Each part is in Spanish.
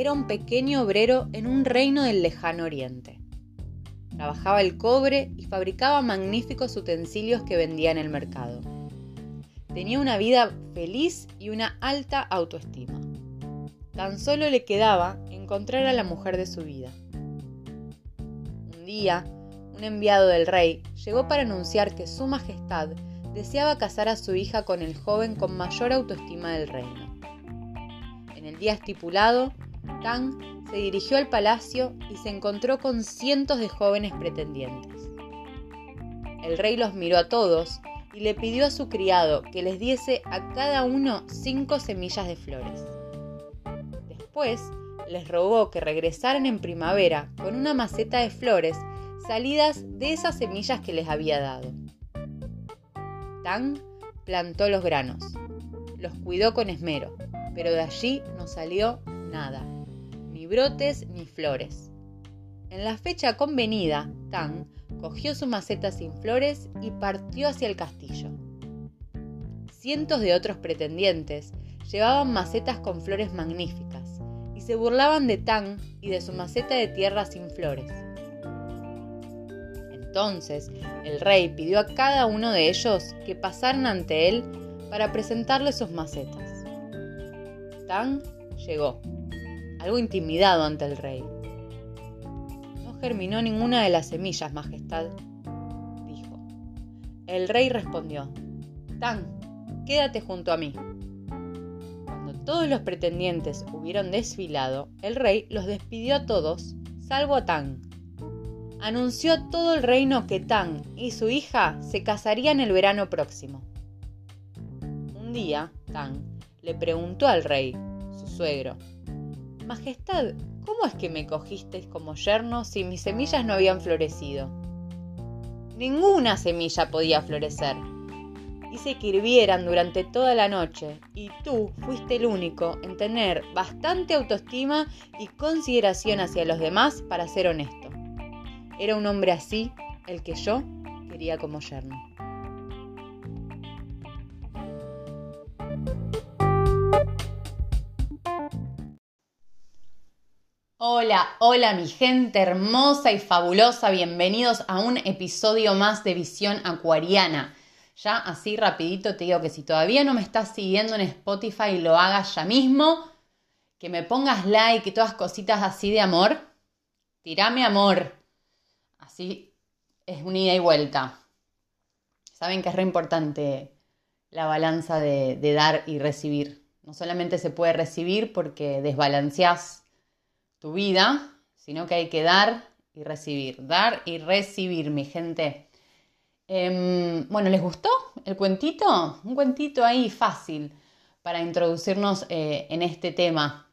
era un pequeño obrero en un reino del lejano oriente. Trabajaba el cobre y fabricaba magníficos utensilios que vendía en el mercado. Tenía una vida feliz y una alta autoestima. Tan solo le quedaba encontrar a la mujer de su vida. Un día, un enviado del rey llegó para anunciar que Su Majestad deseaba casar a su hija con el joven con mayor autoestima del reino. En el día estipulado, Tang se dirigió al palacio y se encontró con cientos de jóvenes pretendientes. El rey los miró a todos y le pidió a su criado que les diese a cada uno cinco semillas de flores. Después les rogó que regresaran en primavera con una maceta de flores salidas de esas semillas que les había dado. Tang plantó los granos, los cuidó con esmero, pero de allí no salió nada, ni brotes ni flores. En la fecha convenida, Tang cogió su maceta sin flores y partió hacia el castillo. Cientos de otros pretendientes llevaban macetas con flores magníficas y se burlaban de Tang y de su maceta de tierra sin flores. Entonces el rey pidió a cada uno de ellos que pasaran ante él para presentarle sus macetas. Tang llegó, algo intimidado ante el rey. No germinó ninguna de las semillas, Majestad, dijo. El rey respondió, Tang, quédate junto a mí. Cuando todos los pretendientes hubieron desfilado, el rey los despidió a todos, salvo a Tang anunció a todo el reino que Tang y su hija se casarían el verano próximo. Un día, Tang le preguntó al rey, su suegro, Majestad, ¿cómo es que me cogisteis como yerno si mis semillas no habían florecido? Ninguna semilla podía florecer. Hice que hirvieran durante toda la noche y tú fuiste el único en tener bastante autoestima y consideración hacia los demás para ser honesto. Era un hombre así el que yo quería como yerno. Hola, hola mi gente hermosa y fabulosa, bienvenidos a un episodio más de Visión Acuariana. Ya así rapidito te digo que si todavía no me estás siguiendo en Spotify, lo hagas ya mismo, que me pongas like y todas cositas así de amor. Tirame amor, Así es un ida y vuelta. Saben que es re importante la balanza de, dar y recibir. No solamente se puede recibir porque desbalanceás tu vida, sino que hay que dar y recibir. Dar y recibir, mi gente. Em, bueno, ¿les gustó el cuentito? Un cuentito ahí fácil para introducirnos eh, en este tema.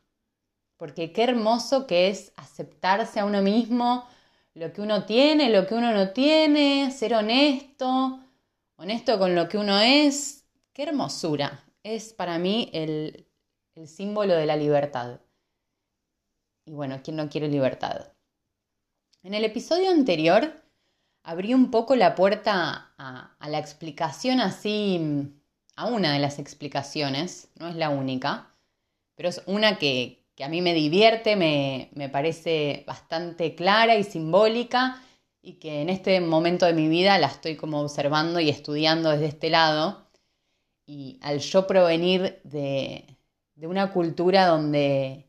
Porque qué hermoso que es aceptarse a uno mismo, lo que uno tiene, lo que uno no tiene, ser honesto, honesto con lo que uno es. Qué hermosura. Es para mí el, símbolo de la libertad. Y bueno, ¿quién no quiere libertad? En el episodio anterior abrí un poco la puerta a, la explicación así, a una de las explicaciones, no es la única, pero es una que, que a mí me divierte, me, parece bastante clara y simbólica y que en este momento de mi vida la estoy como observando y estudiando desde este lado. Y al yo provenir de, de una cultura donde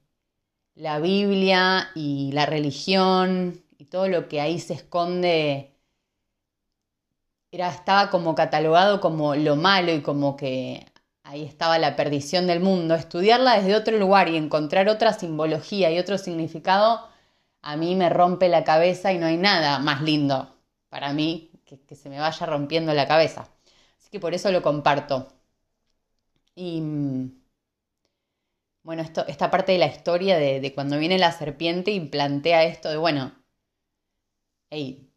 la Biblia y la religión y todo lo que ahí se esconde era, estaba como catalogado como lo malo y como que ahí estaba la perdición del mundo, estudiarla desde otro lugar y encontrar otra simbología y otro significado, a mí me rompe la cabeza y no hay nada más lindo para mí que, se me vaya rompiendo la cabeza. Así que por eso lo comparto. Y mm, bueno, esta parte de la historia de, cuando viene la serpiente y plantea esto de, bueno, hey,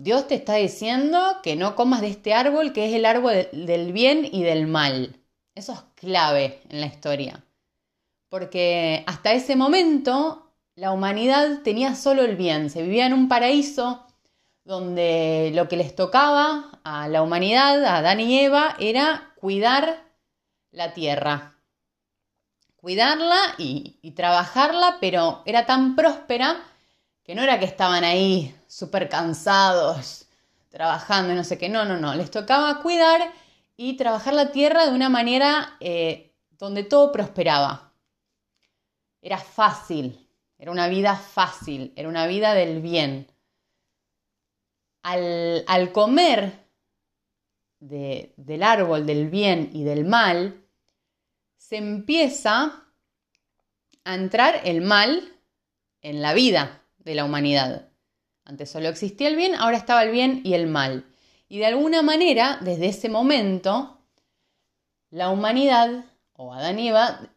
Dios te está diciendo que no comas de este árbol que es el árbol del bien y del mal. Eso es clave en la historia. Porque hasta ese momento la humanidad tenía solo el bien, se vivía en un paraíso donde lo que les tocaba a la humanidad, a Adán y Eva, era cuidar la tierra, cuidarla y, trabajarla, pero era tan próspera que no era que estaban ahí súper cansados, trabajando y no sé qué, no, no, no, les tocaba cuidar y trabajar la tierra de una manera eh, donde todo prosperaba. Era fácil, era una vida fácil, era una vida del bien. Al, al comer de, del árbol del bien y del mal, se empieza a entrar el mal en la vida de la humanidad. Antes solo existía el bien, ahora estaba el bien y el mal. Y de alguna manera, desde ese momento, la humanidad, o Adán y Eva,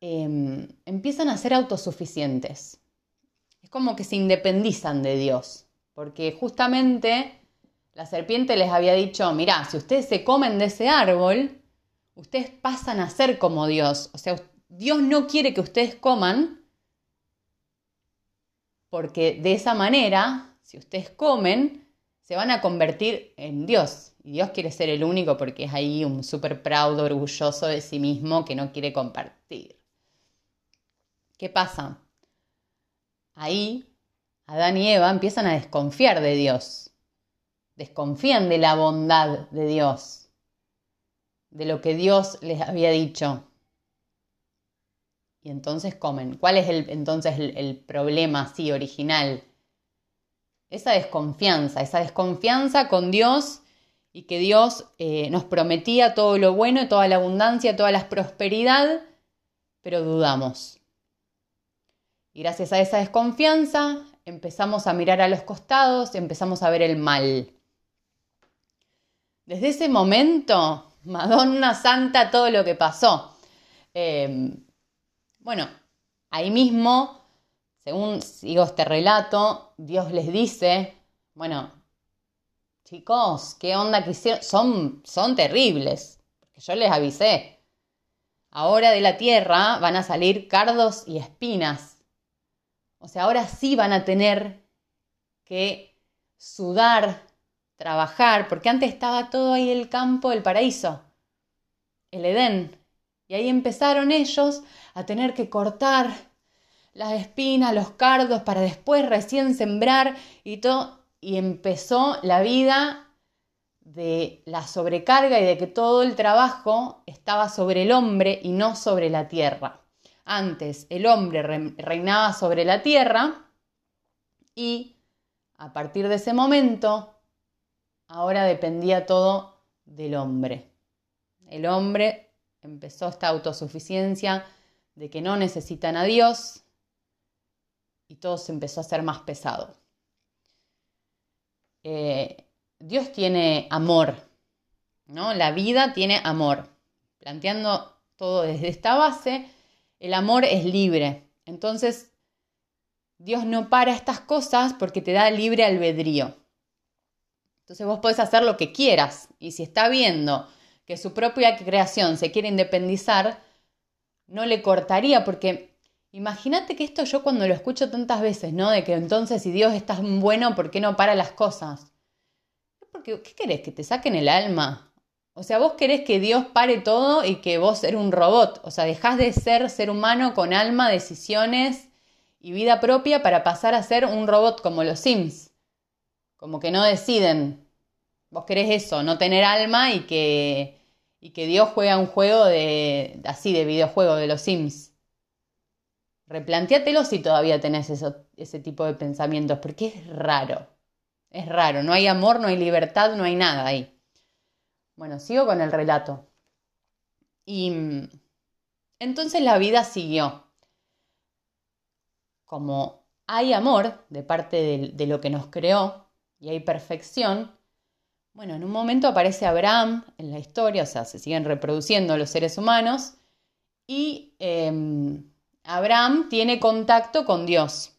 em, empiezan a ser autosuficientes. Es como que se independizan de Dios, porque justamente la serpiente les había dicho, mirá, si ustedes se comen de ese árbol, ustedes pasan a ser como Dios. O sea, Dios no quiere que ustedes coman, porque de esa manera, si ustedes comen, se van a convertir en Dios. Y Dios quiere ser el único porque es ahí un súper proud, orgulloso de sí mismo que no quiere compartir. ¿Qué pasa? Ahí Adán y Eva empiezan a desconfiar de Dios. Desconfían de la bondad de Dios, de lo que Dios les había dicho. Y entonces comen. ¿Cuál es el, entonces el, problema así original? esa desconfianza, esa desconfianza con Dios y que Dios eh, nos prometía todo lo bueno, toda la abundancia, toda la prosperidad, pero dudamos. Y gracias a esa desconfianza empezamos a mirar a los costados, empezamos a ver el mal. Desde ese momento, Madonna Santa, todo lo que pasó. Em, bueno, ahí mismo según sigo este relato, Dios les dice, bueno, chicos, ¿qué onda que hicieron? Son, son terribles, porque yo les avisé. Ahora de la tierra van a salir cardos y espinas. O sea, ahora sí van a tener que sudar, trabajar, porque antes estaba todo ahí el campo, el paraíso, el Edén. Y ahí empezaron ellos a tener que cortar las espinas, los cardos, para después recién sembrar y todo. Y empezó la vida de la sobrecarga y de que todo el trabajo estaba sobre el hombre y no sobre la tierra. Antes el hombre reinaba sobre la tierra y a partir de ese momento ahora dependía todo del hombre. El hombre empezó esta autosuficiencia de que no necesitan a Dios, y todo se empezó a hacer más pesado. Eh, Dios tiene amor, ¿no? La vida tiene amor. Planteando todo desde esta base, el amor es libre. Entonces, Dios no para estas cosas porque te da libre albedrío. Entonces vos podés hacer lo que quieras y si está viendo que su propia creación se quiere independizar, no le cortaría porque Imagínate que esto yo cuando lo escucho tantas veces, ¿no? De que entonces si Dios es tan bueno, ¿por qué no para las cosas? Porque, ¿qué querés? ¿Que te saquen el alma? O sea, vos querés que Dios pare todo y que vos eres un robot. O sea, dejás de ser ser humano con alma, decisiones y vida propia para pasar a ser un robot como los Sims. Como que no deciden. Vos querés eso, no tener alma y que, y que Dios juega un juego de así de videojuego de los Sims. Replantéatelo si todavía tenés ese tipo de pensamientos, porque es raro. Es raro, no hay amor, no hay libertad, no hay nada ahí. Bueno, sigo con el relato. Y entonces la vida siguió. Como hay amor de parte de lo que nos creó y hay perfección, bueno, en un momento aparece Abraham en la historia, o sea, se siguen reproduciendo los seres humanos y em, Abraham tiene contacto con Dios.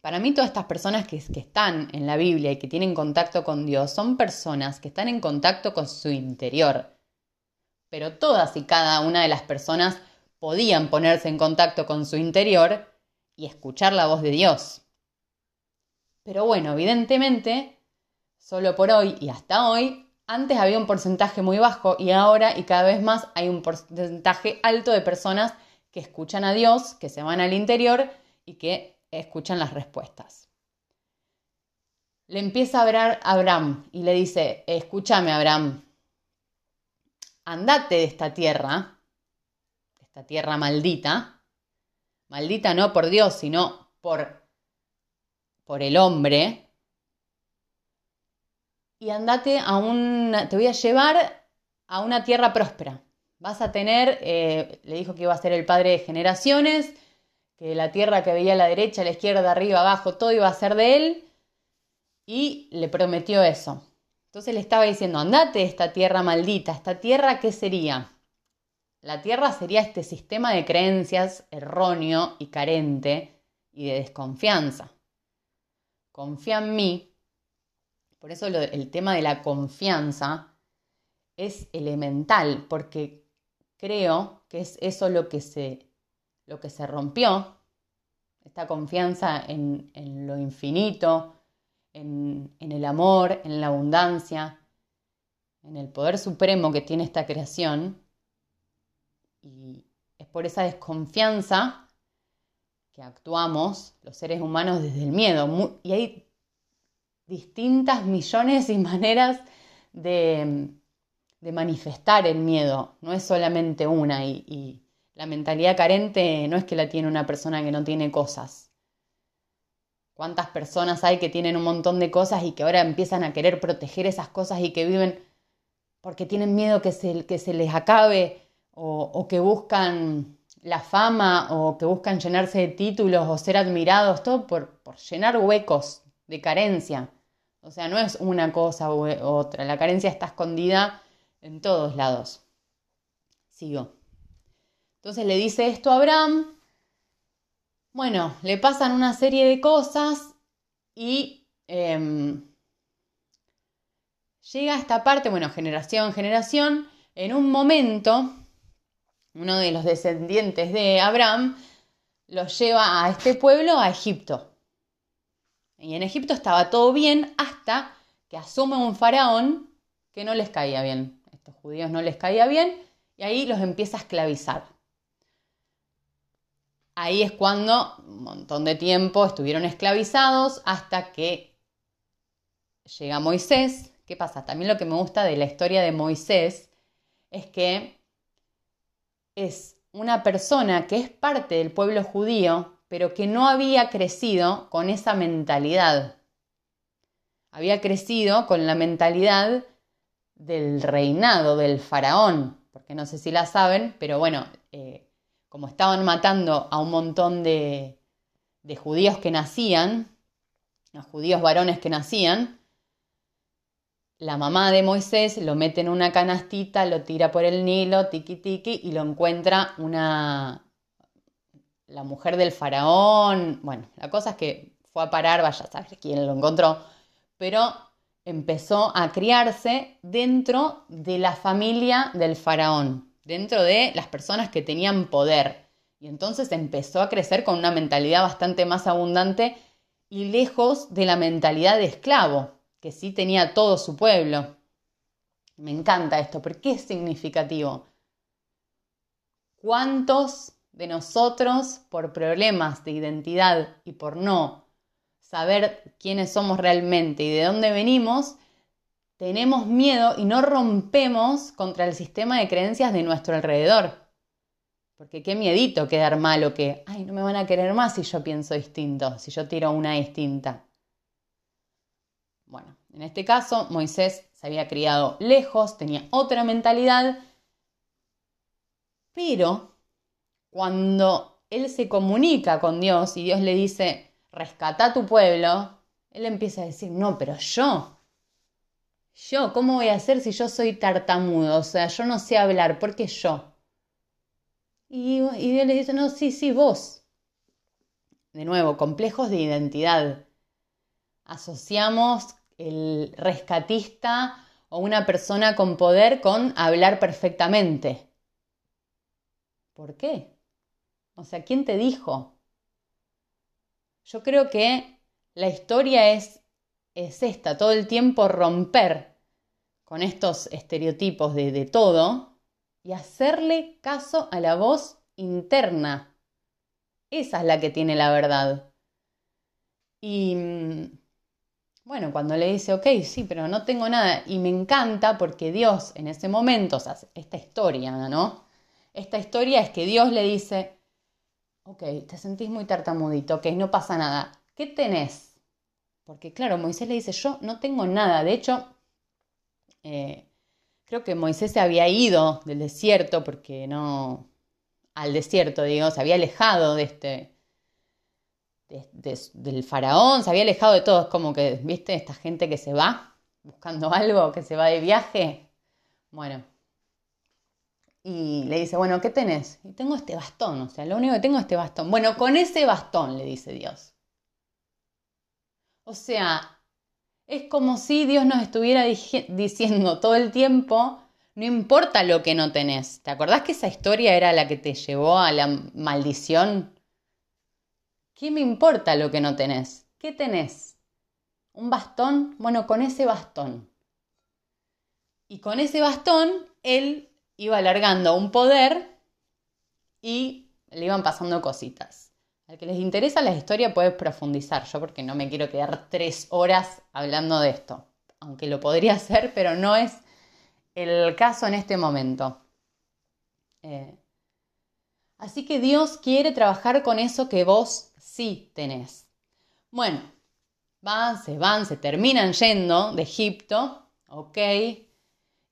Para mí todas estas personas que, están en la Biblia y que tienen contacto con Dios son personas que están en contacto con su interior. Pero todas y cada una de las personas podían ponerse en contacto con su interior y escuchar la voz de Dios. Pero bueno, evidentemente, solo por hoy y hasta hoy, antes había un porcentaje muy bajo y ahora y cada vez más hay un porcentaje alto de personas que escuchan a Dios, que se van al interior y que escuchan las respuestas. Le empieza a hablar Abraham y le dice, escúchame Abraham, andate de esta tierra, de esta tierra maldita, maldita no por Dios, sino por, por el hombre, y andate a una, te voy a llevar a una tierra próspera. Vas a tener, eh, le dijo que iba a ser el padre de generaciones, que la tierra que veía a la derecha, a la izquierda, arriba, abajo, todo iba a ser de él, y le prometió eso. Entonces le estaba diciendo, andate de esta tierra maldita, esta tierra, ¿qué sería? La tierra sería este sistema de creencias erróneo y carente y de desconfianza. Confía en mí por eso el tema de la confianza es elemental, porque creo que es eso lo que se, lo que se rompió, esta confianza en, lo infinito, en, en el amor, en la abundancia, en el poder supremo que tiene esta creación. Y es por esa desconfianza que actuamos los seres humanos desde el miedo. Y hay distintas millones y maneras de, manifestar el miedo, no es solamente una y, la mentalidad carente no es que la tiene una persona que no tiene cosas. ¿Cuántas personas hay que tienen un montón de cosas y que ahora empiezan a querer proteger esas cosas y que viven porque tienen miedo que se, que se les acabe o, que buscan la fama o que buscan llenarse de títulos o ser admirados, todo por, por llenar huecos de carencia. O sea, no es una cosa u otra. La carencia está escondida en todos lados. Sigo. Entonces le dice esto a Abraham. Bueno, le pasan una serie de cosas y em, llega a esta parte, bueno, generación, generación. En un momento, uno de los descendientes de Abraham los lleva a este pueblo, a Egipto. Y en Egipto estaba todo bien hasta que asume un faraón que no les caía bien. A estos judíos no les caía bien y ahí los empieza a esclavizar. Ahí es cuando un montón de tiempo estuvieron esclavizados hasta que llega Moisés. ¿Qué pasa? También lo que me gusta de la historia de Moisés es que es una persona que es parte del pueblo judío, pero que no había crecido con esa mentalidad. Había crecido con la mentalidad del reinado, del faraón, porque no sé si la saben, pero bueno, eh, como estaban matando a un montón de, de judíos que nacían, a judíos varones que nacían, la mamá de Moisés lo mete en una canastita, lo tira por el Nilo, tiki tiki, y lo encuentra una, la mujer del faraón. Bueno, la cosa es que fue a parar, vaya a saber quién lo encontró, pero empezó a criarse dentro de la familia del faraón, dentro de las personas que tenían poder. Y entonces empezó a crecer con una mentalidad bastante más abundante y lejos de la mentalidad de esclavo, que sí tenía todo su pueblo. Me encanta esto, porque es significativo. ¿Cuántos de nosotros por problemas de identidad y por no saber quiénes somos realmente y de dónde venimos, tenemos miedo y no rompemos contra el sistema de creencias de nuestro alrededor. Porque qué miedito quedar mal o que, ay, no me van a querer más si yo pienso distinto, si yo tiro una distinta. Bueno, en este caso, Moisés se había criado lejos, tenía otra mentalidad, pero cuando él se comunica con Dios y Dios le dice, rescata a tu pueblo, él empieza a decir, no, pero yo, yo, ¿cómo voy a hacer si yo soy tartamudo? O sea, yo no sé hablar, ¿por qué yo? Y, y Dios le dice, no, sí, sí, vos. De nuevo, complejos de identidad. Asociamos el rescatista o una persona con poder con hablar perfectamente. ¿Por qué? O sea, ¿quién te dijo? Yo creo que la historia es, es esta, todo el tiempo romper con estos estereotipos de, de todo y hacerle caso a la voz interna. Esa es la que tiene la verdad. Y mm, bueno, cuando le dice, ok, sí, pero no tengo nada, y me encanta porque Dios en ese momento, o sea, esta historia, ¿no? Esta historia es que Dios le dice, ok, te sentís muy tartamudito, ok, no pasa nada, ¿qué tenés? Porque claro, Moisés le dice, yo no tengo nada, de hecho, eh, creo que Moisés se había ido del desierto porque no, al desierto, digo, se había alejado de este, del faraón, se había alejado de todo. Es como que, ¿viste? Esta gente que se va buscando algo, que se va de viaje. Bueno. Y le dice, bueno, ¿qué tenés? Y tengo este bastón, o sea, lo único que tengo es este bastón. Bueno, con ese bastón, le dice Dios. O sea, es como si Dios nos estuviera diciendo todo el tiempo, no importa lo que no tenés. ¿Te acordás que esa historia era la que te llevó a la maldición ¿Qué me importa lo que no tenés? ¿Qué tenés? ¿Un bastón? Bueno, con ese bastón. Y con ese bastón él iba alargando un poder y le iban pasando cositas. Al que les interesa la historia puede profundizar, yo porque no me quiero quedar tres horas hablando de esto, aunque lo podría hacer, pero no es el caso en este momento. Eh, así que Dios quiere trabajar con eso que vos sí tenés. Bueno, van, se van, se terminan yendo de Egipto, ¿ok?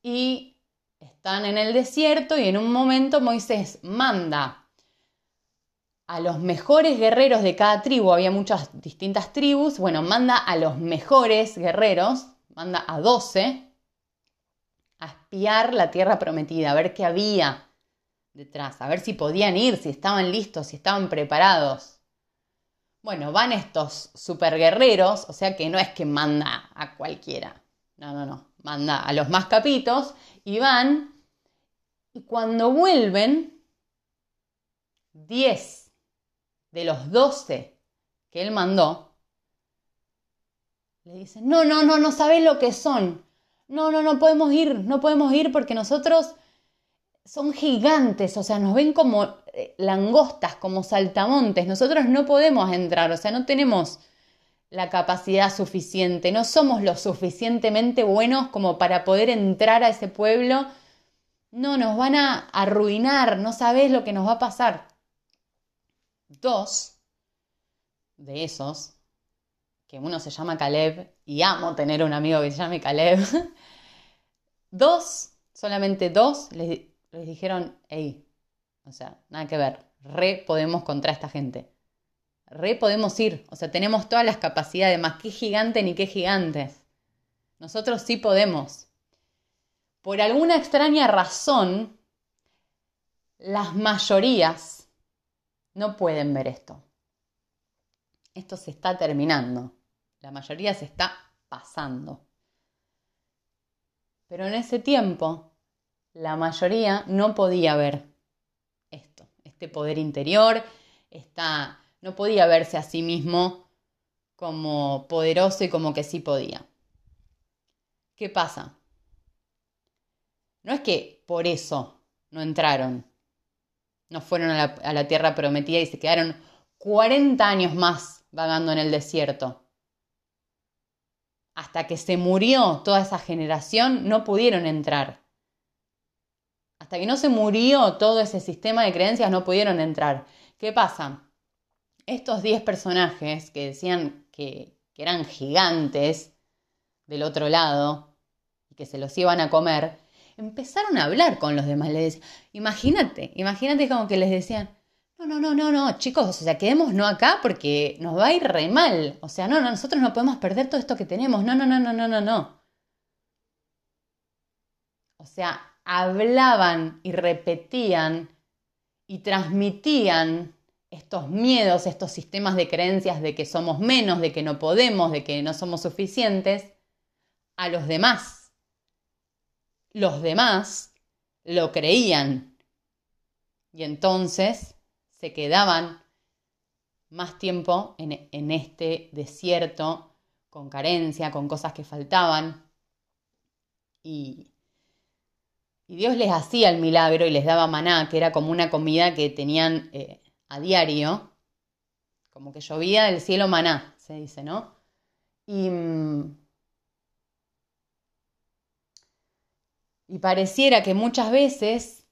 Y están en el desierto y en un momento Moisés manda a los mejores guerreros de cada tribu, había muchas distintas tribus, bueno, manda a los mejores guerreros, manda a 12 a espiar la tierra prometida, a ver qué había detrás, a ver si podían ir, si estaban listos, si estaban preparados. Bueno, van estos super guerreros, o sea que no es que manda a cualquiera. No, no, no. Manda a los más capitos y van. Y cuando vuelven, 10 de los 12 que él mandó, le dicen, no, no, no, no sabes lo que son. No, no, no podemos ir, no podemos ir porque nosotros son gigantes, o sea, nos ven como eh, langostas, como saltamontes. Nosotros no podemos entrar, o sea, no tenemos la capacidad suficiente, no somos lo suficientemente buenos como para poder entrar a ese pueblo. No, nos van a arruinar, no sabes lo que nos va a pasar. Dos de esos, que uno se llama Caleb, y amo tener un amigo que se llame Caleb, dos, solamente dos, les, les dijeron, hey, o sea, nada que ver, re podemos contra esta gente. Re podemos ir, o sea, tenemos todas las capacidades, más que gigante ni qué gigantes. Nosotros sí podemos. Por alguna extraña razón, las mayorías no pueden ver esto. Esto se está terminando. La mayoría se está pasando. Pero en ese tiempo la mayoría no podía ver esto, este poder interior, no podía verse a sí mismo como poderoso y como que sí podía. ¿Qué pasa? No es que por eso no entraron, no fueron a la, a la tierra prometida y se quedaron 40 años más vagando en el desierto. Hasta que se murió toda esa generación, no pudieron entrar. Hasta que no se murió todo ese sistema de creencias no pudieron entrar. ¿Qué pasa? Estos 10 personajes que decían que, eran gigantes del otro lado y que se los iban a comer, empezaron a hablar con los demás. Les imagínate, imagínate como que les decían, no, no, no, no, no, chicos, o sea, quedémonos acá porque nos va a ir re mal. O sea, no, no, nosotros no podemos perder todo esto que tenemos. No, no, no, no, no, no, no. O sea, hablaban y repetían y transmitían estos miedos, estos sistemas de creencias de que somos menos, de que no podemos, de que no somos suficientes, a los demás. Los demás lo creían y entonces se quedaban más tiempo en, este desierto, con carencia, con cosas que faltaban, y, Dios les hacía el milagro y les daba maná, que era como una comida que tenían eh, a diario, como que llovía del cielo maná, se dice, ¿no? Y, y pareciera que muchas veces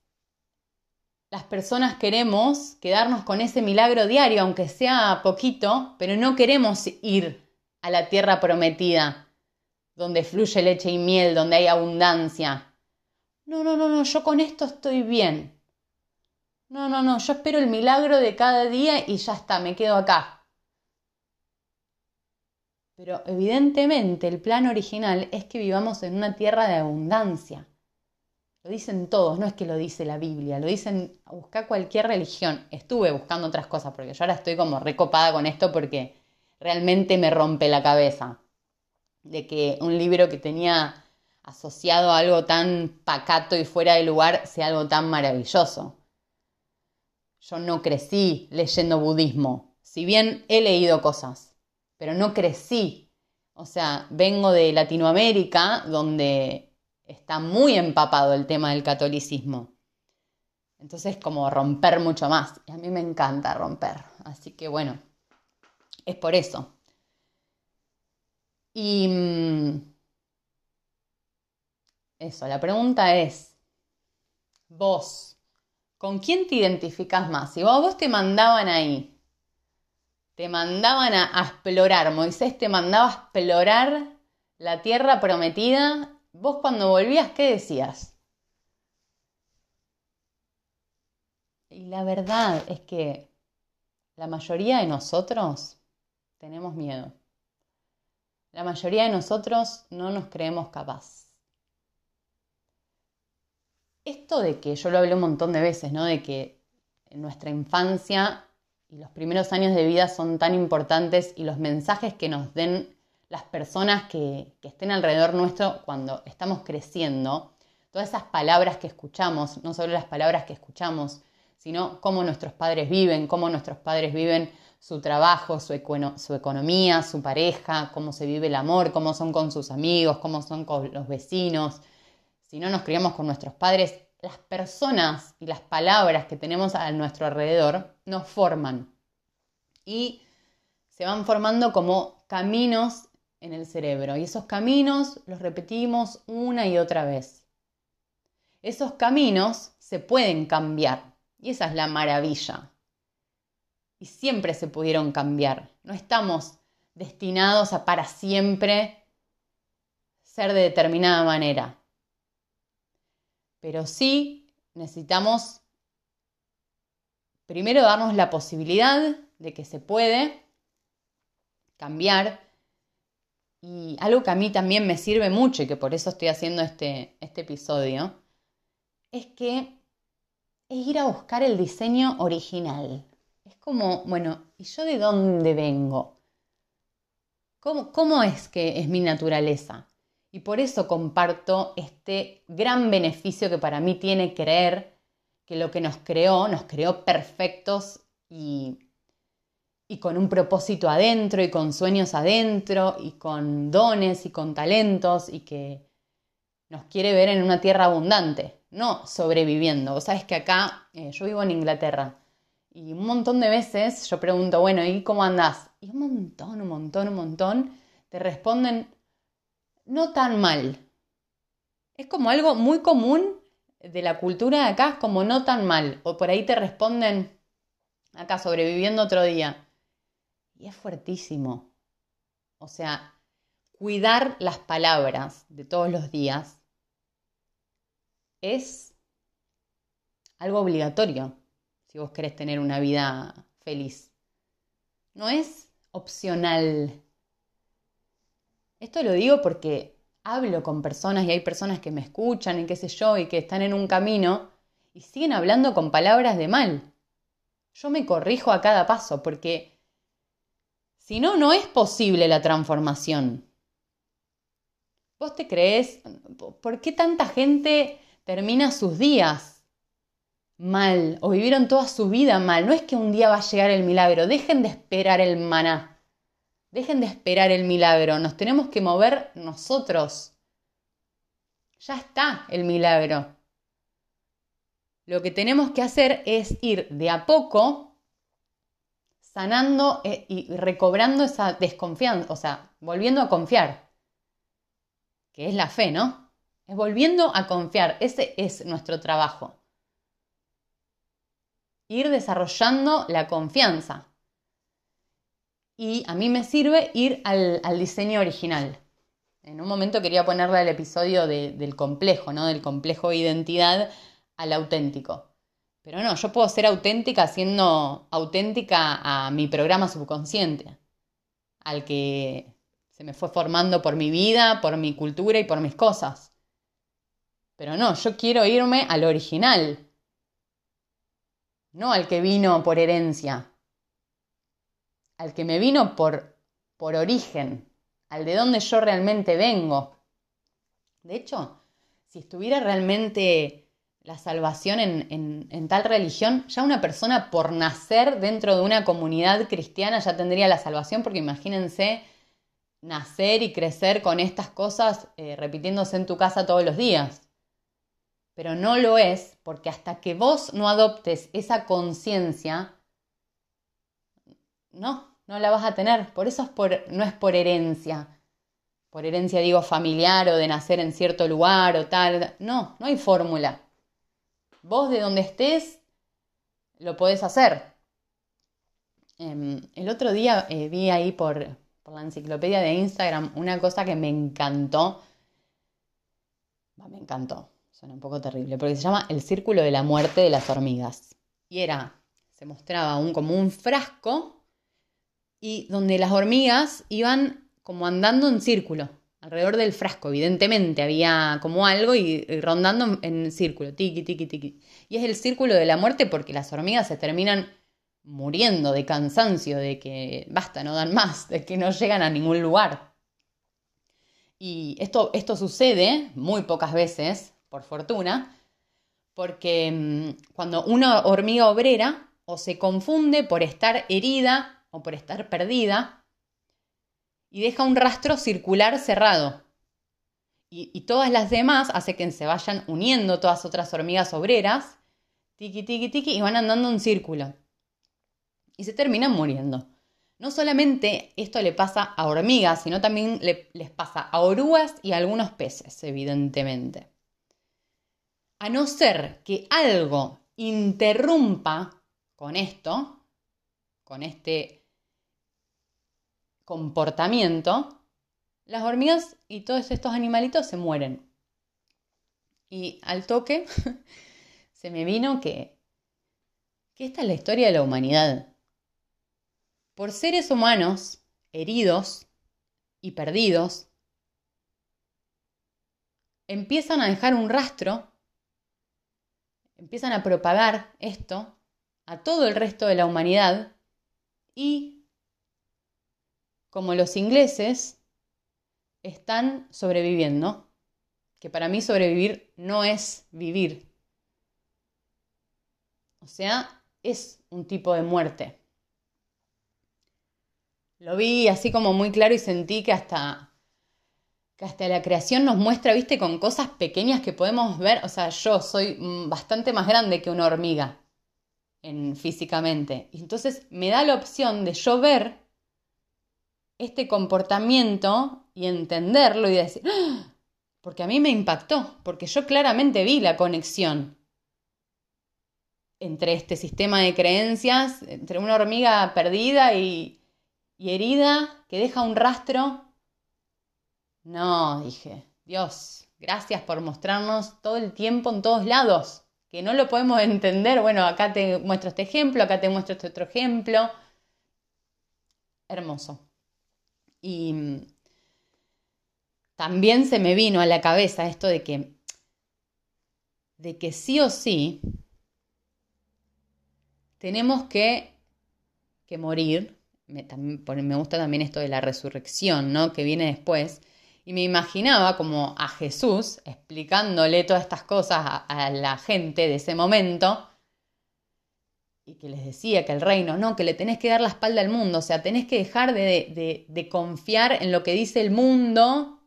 las personas queremos quedarnos con ese milagro diario, aunque sea poquito, pero no queremos ir a la tierra prometida, donde fluye leche y miel, donde hay abundancia. No, no, no, no, yo con esto estoy bien. No, no, no, yo espero el milagro de cada día y ya está, me quedo acá. Pero evidentemente el plan original es que vivamos en una tierra de abundancia. Lo dicen todos, no es que lo dice la Biblia, lo dicen, busca cualquier religión. Estuve buscando otras cosas porque yo ahora estoy como recopada con esto porque realmente me rompe la cabeza. De que un libro que tenía asociado a algo tan pacato y fuera de lugar sea algo tan maravilloso. Yo no crecí leyendo budismo, si bien he leído cosas, pero no crecí. O sea, vengo de Latinoamérica, donde está muy empapado el tema del catolicismo. Entonces, como romper mucho más. Y a mí me encanta romper. Así que bueno, es por eso. Y mm, eso, la pregunta es, vos, ¿con quién te identificas más? Si vos, vos te mandaban ahí, te mandaban a, a explorar, Moisés te mandaba a explorar la tierra prometida, vos cuando volvías, ¿qué decías? Y la verdad es que la mayoría de nosotros tenemos miedo. La mayoría de nosotros no nos creemos capaz. Esto de que yo lo hablé un montón de veces, ¿no? De que en nuestra infancia y los primeros años de vida son tan importantes y los mensajes que nos den las personas que, que estén alrededor nuestro cuando estamos creciendo, todas esas palabras que escuchamos, no solo las palabras que escuchamos, sino cómo nuestros padres viven, cómo nuestros padres viven su trabajo, su, economía, su pareja, cómo se vive el amor, cómo son con sus amigos, cómo son con los vecinos. Si no nos criamos con nuestros padres, las personas y las palabras que tenemos a nuestro alrededor nos forman y se van formando como caminos en el cerebro y esos caminos los repetimos una y otra vez. Esos caminos se pueden cambiar y esa es la maravilla y siempre se pudieron cambiar. No estamos destinados a para siempre ser de determinada manera. Pero sí necesitamos primero darnos la posibilidad de que se puede cambiar. Y algo que a mí también me sirve mucho y que por eso estoy haciendo este, este episodio, es que es ir a buscar el diseño original. Es como, bueno, ¿y yo de dónde vengo? ¿Cómo, ¿Cómo es que es mi naturaleza? Y por eso comparto este gran beneficio que para mí tiene creer que lo que nos creó, nos creó perfectos y, y con un propósito adentro y con sueños adentro y con dones y con talentos y que nos quiere ver en una tierra abundante, no sobreviviendo. Vos sabes que acá, eh, yo vivo en Inglaterra, y un montón de veces yo pregunto, bueno, ¿y cómo andás? Y un montón, un montón, un montón te responden, no tan mal. Es como algo muy común de la cultura de acá, es como no tan mal. O por ahí te responden, acá sobreviviendo otro día. Y es fuertísimo. O sea, cuidar las palabras de todos los días es algo obligatorio si vos querés tener una vida feliz. No es opcional. Esto lo digo porque hablo con personas y hay personas que me escuchan y qué sé yo y que están en un camino y siguen hablando con palabras de mal. Yo me corrijo a cada paso porque si no, no es posible la transformación. ¿Vos te crees? ¿Por qué tanta gente termina sus días mal o vivieron toda su vida mal. No es que un día va a llegar el milagro. Dejen de esperar el maná. Dejen de esperar el milagro. Nos tenemos que mover nosotros. ya está el milagro. Lo que tenemos que hacer es ir de a poco sanando eh, y recobrando esa desconfianza, o sea, volviendo a confiar, que es la fe, ¿no? Es volviendo a confiar, ese es nuestro trabajo. Ir desarrollando la confianza. Y a mí me sirve ir al, diseño original. En un momento quería ponerle al episodio del complejo, ¿no? Del complejo de identidad al auténtico. Pero no, yo puedo ser auténtica siendo auténtica a mi programa subconsciente, al que se me fue formando por mi vida, por mi cultura y por mis cosas. Pero no, yo quiero irme al original, no al que vino por herencia, al que me vino por, por origen, al de donde yo realmente vengo. De hecho, si estuviera realmente la salvación en, tal religión, ya una persona por nacer dentro de una comunidad cristiana ya tendría la salvación, porque imagínense nacer y crecer con estas cosas eh, repitiéndose en tu casa todos los días. Pero no lo es, porque hasta que vos no adoptes esa conciencia, no, no la vas a tener. Por eso es por, no es por herencia. Por herencia digo familiar o de nacer en cierto lugar o tal. No, no hay fórmula. Vos de donde estés, lo podés hacer. Em, el otro día eh, vi ahí por, la enciclopedia de Instagram una cosa que me encantó. me encantó, suena un poco terrible, porque se llama El Círculo de la Muerte de las Hormigas. Y era, se mostraba un, como un frasco y donde las hormigas iban como andando en círculo alrededor del frasco, evidentemente había como algo y, rondando en, círculo, tiki, tiki, tiki. Y es el círculo de la muerte porque las hormigas se terminan muriendo de cansancio, de que basta, no dan más, de que no llegan a ningún lugar. Y esto, esto sucede muy pocas veces, por fortuna, porque mm, cuando una hormiga obrera o se confunde por estar herida o por estar perdida, y deja un rastro circular cerrado. Y, todas las demás hace que se vayan uniendo todas otras hormigas obreras, tiki, tiki, tiki, y van andando en círculo. Y se terminan muriendo. No solamente esto le pasa a hormigas, sino también les pasa a orugas y a algunos peces, evidentemente. A no ser que algo interrumpa con esto, con este comportamiento, las hormigas y todos estos animalitos se mueren. Y al toque se me vino que, que esta es la historia de la humanidad. Por seres humanos heridos y perdidos, empiezan a dejar un rastro, empiezan a propagar esto a todo el resto de la humanidad y como los ingleses están sobreviviendo, que para mí sobrevivir no es vivir. O sea, es un tipo de muerte. Lo vi así como muy claro y sentí que hasta, que hasta la creación nos muestra, viste, con cosas pequeñas que podemos ver. O sea, yo soy mm, bastante más grande que una hormiga en, físicamente. Y entonces me da la opción de yo ver este comportamiento y entenderlo y decir, ¡Ah! porque a mí me impactó, porque yo claramente vi la conexión entre este sistema de creencias, entre una hormiga perdida y, y herida que deja un rastro. No, dije, Dios, gracias por mostrarnos todo el tiempo en todos lados, que no lo podemos entender. Bueno, acá te muestro este ejemplo, acá te muestro este otro ejemplo. Hermoso. Y mm, también se me vino a la cabeza esto de que, de que sí o sí tenemos que, que morir. Me, me, gusta también esto de la resurrección, ¿no? Que viene después. Y me imaginaba como a Jesús explicándole todas estas cosas a la gente de ese momento y que les decía que el reino, no, que le tenés que dar la espalda al mundo, o sea, tenés que dejar de, confiar en lo que dice el mundo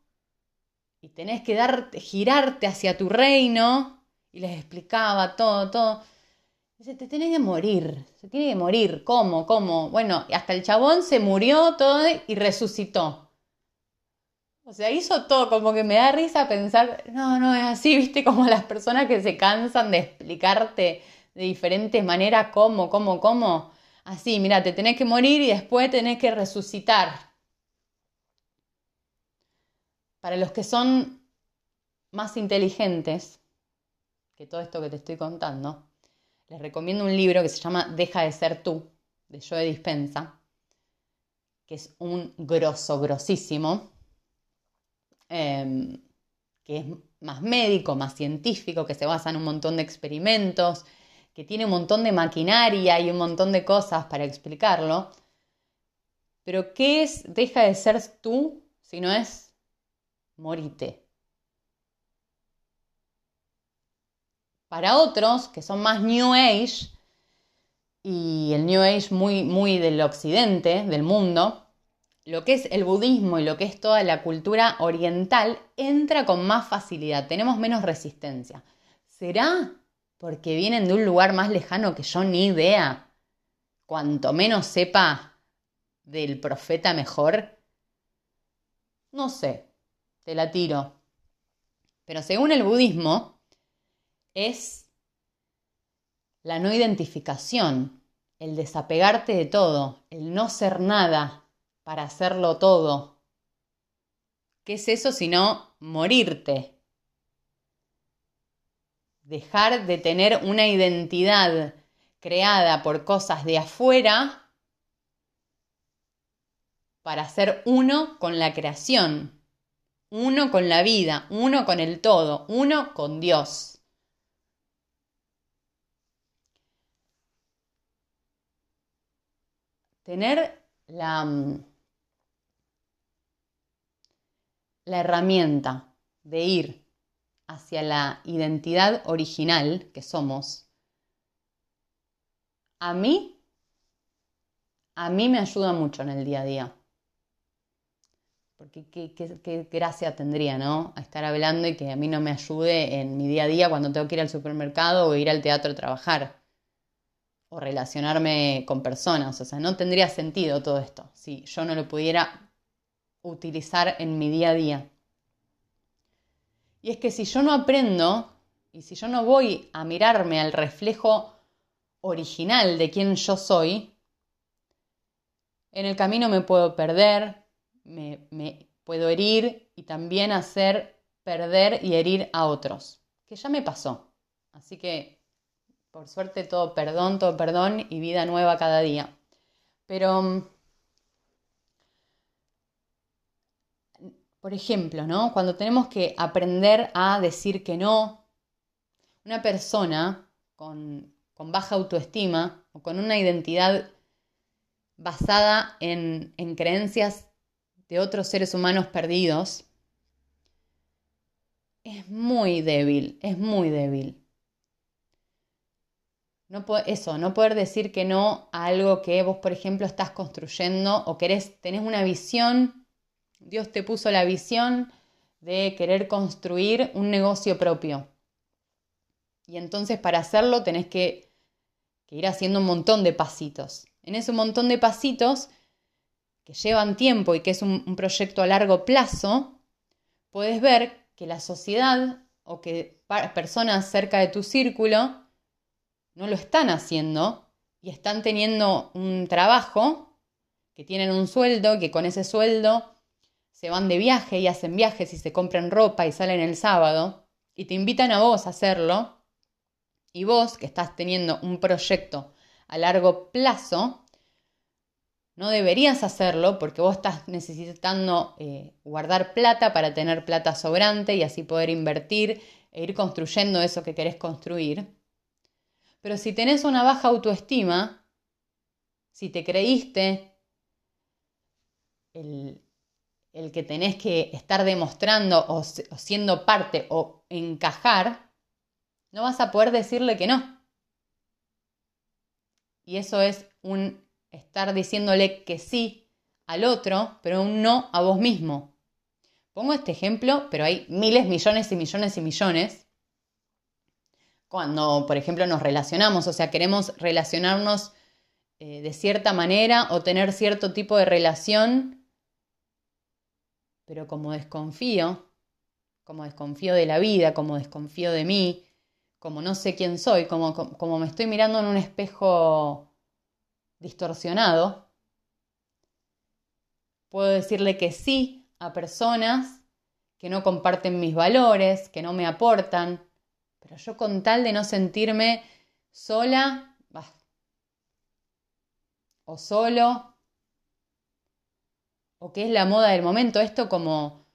y tenés que girarte hacia tu reino. Y les explicaba todo, todo. Dice, te tenés que morir, se tiene que morir. ¿Cómo? ¿Cómo? Bueno, hasta el chabón se murió todo y resucitó. O sea, hizo todo, como que me da risa pensar, no, no es así, viste, como las personas que se cansan de explicarte de diferentes maneras cómo, cómo, cómo. Así, mira, te tenés que morir y después tenés que resucitar. Para los que son más inteligentes que todo esto que te estoy contando, les recomiendo un libro que se llama Deja de ser tú, de Joe Dispensa, que es un grosso, grosísimo, em, que es más médico, más científico, que se basa en un montón de experimentos, que tiene un montón de maquinaria y un montón de cosas para explicarlo. Pero ¿qué es deja de ser tú si no es morite. Para otros, que son más New Age, y el New Age muy, muy del occidente, del mundo, lo que es el budismo y lo que es toda la cultura oriental entra con más facilidad, tenemos menos resistencia. ¿Será porque vienen de un lugar más lejano que yo ni idea? Cuanto menos sepa del profeta mejor. No sé, te la tiro. Pero según el budismo, es la no identificación, el desapegarte de todo, el no ser nada para hacerlo todo. ¿Qué es eso sino morirte? Dejar de tener una identidad creada por cosas de afuera para ser uno con la creación uno con la vida, uno con el todo, uno con Dios. Tener la, mm, la herramienta de ir hacia la identidad original que somos, a mí, a mí me ayuda mucho en el día a día. Porque qué, gracia tendría, ¿no? A estar hablando y que a mí no me ayude en mi día a día cuando tengo que ir al supermercado o ir al teatro a trabajar. O relacionarme con personas. O sea, no tendría sentido todo esto si yo no lo pudiera utilizar en mi día a día. Y es que si yo no aprendo y si yo no voy a mirarme al reflejo original de quién yo soy, en el camino me puedo perder, me, puedo herir y también hacer perder y herir a otros, que ya me pasó. Así que, por suerte, todo perdón, todo perdón y vida nueva cada día. Pero, por ejemplo, ¿no? Cuando tenemos que aprender a decir que no, una persona con, con baja autoestima o con una identidad basada en, en creencias de otros seres humanos perdidos, es muy débil, es muy débil. No eso, no poder decir que no a algo que vos, por ejemplo, estás construyendo o querés, tenés una visión, Dios te puso la visión de querer construir un negocio propio. Y entonces para hacerlo tenés que, que ir haciendo un montón de pasitos. En ese montón de pasitos que llevan tiempo y que es un, proyecto a largo plazo, puedes ver que la sociedad o que personas cerca de tu círculo no lo están haciendo y están teniendo un trabajo, que tienen un sueldo, que con ese sueldo se van de viaje y hacen viajes y se compran ropa y salen el sábado y te invitan a vos a hacerlo y vos que estás teniendo un proyecto a largo plazo, no deberías hacerlo porque vos estás necesitando eh, guardar plata para tener plata sobrante y así poder invertir e ir construyendo eso que querés construir. Pero si tenés una baja autoestima, si te creíste el, que tenés que estar demostrando o siendo parte o encajar, no vas a poder decirle que no. Y eso es un estar diciéndole que sí al otro, pero un no a vos mismo. Pongo este ejemplo, pero hay miles, millones y millones y millones. Cuando, por ejemplo, nos relacionamos, o sea, queremos relacionarnos eh, de cierta manera o tener cierto tipo de relación, pero como desconfío, como desconfío de la vida, como desconfío de mí, como no sé quién soy, como, como me estoy mirando en un espejo distorsionado, puedo decirle que sí a personas que no comparten mis valores, que no me aportan, pero yo con tal de no sentirme sola o solo, o que es la moda del momento, esto como,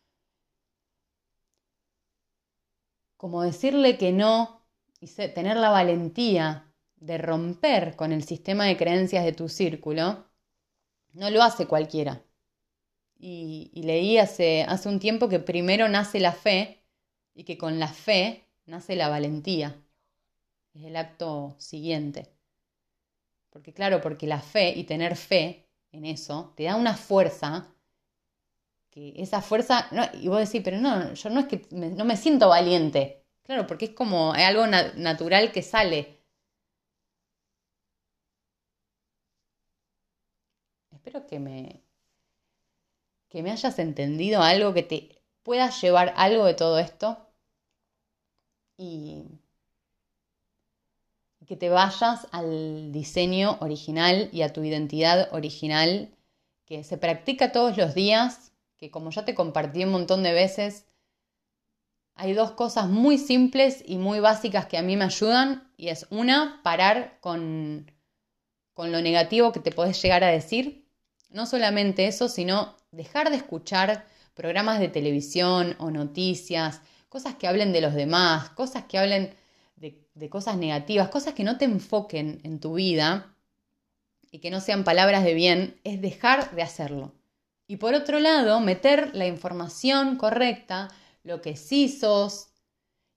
como decirle que no y tener la valentía de romper con el sistema de creencias de tu círculo, no lo hace cualquiera. Y, leí hace, hace un tiempo que primero nace la fe y que con la fe nace la valentía. Es el acto siguiente. Porque claro, porque la fe y tener fe en eso te da una fuerza esa fuerza, y vos decís, pero no, yo no es que no me siento valiente, Claro, porque es como algo natural que sale. Espero que me, que me hayas entendido algo, que te puedas llevar algo de todo esto y que te vayas al diseño original y a tu identidad original que se practica todos los días, que como ya te compartí un montón de veces, hay dos cosas muy simples y muy básicas que a mí me ayudan y es una, parar con, con lo negativo que te podés llegar a decir. No solamente eso, sino dejar de escuchar programas de televisión o noticias, cosas que hablen de los demás, cosas que hablen de, de cosas negativas, cosas que no te enfoquen en tu vida y que no sean palabras de bien, es dejar de hacerlo. Y por otro lado, meter la información correcta lo que sí sos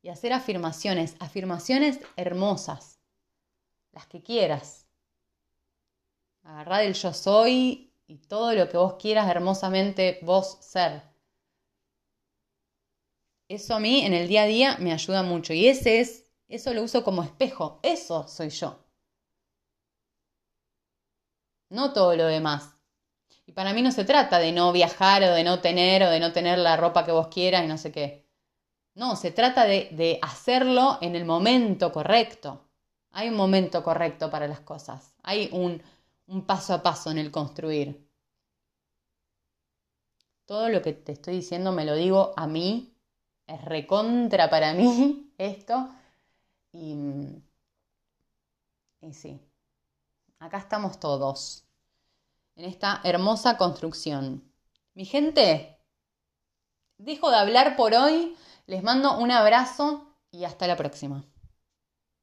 y hacer afirmaciones, afirmaciones hermosas, las que quieras. Agarrar el yo soy y todo lo que vos quieras hermosamente vos ser. Eso a mí en el día a día me ayuda mucho y ese es, eso lo uso como espejo, eso soy yo. No todo lo demás. Y para mí no se trata de no viajar o de no tener o de no tener la ropa que vos quieras y no sé qué. No, se trata de, hacerlo en el momento correcto. Hay un momento correcto para las cosas. Hay un, paso a paso en el construir. Todo lo que te estoy diciendo me lo digo a mí. Es recontra para mí esto. Y, y sí, acá estamos todos en esta hermosa construcción. Mi gente, dejo de hablar por hoy, les mando un abrazo y hasta la próxima.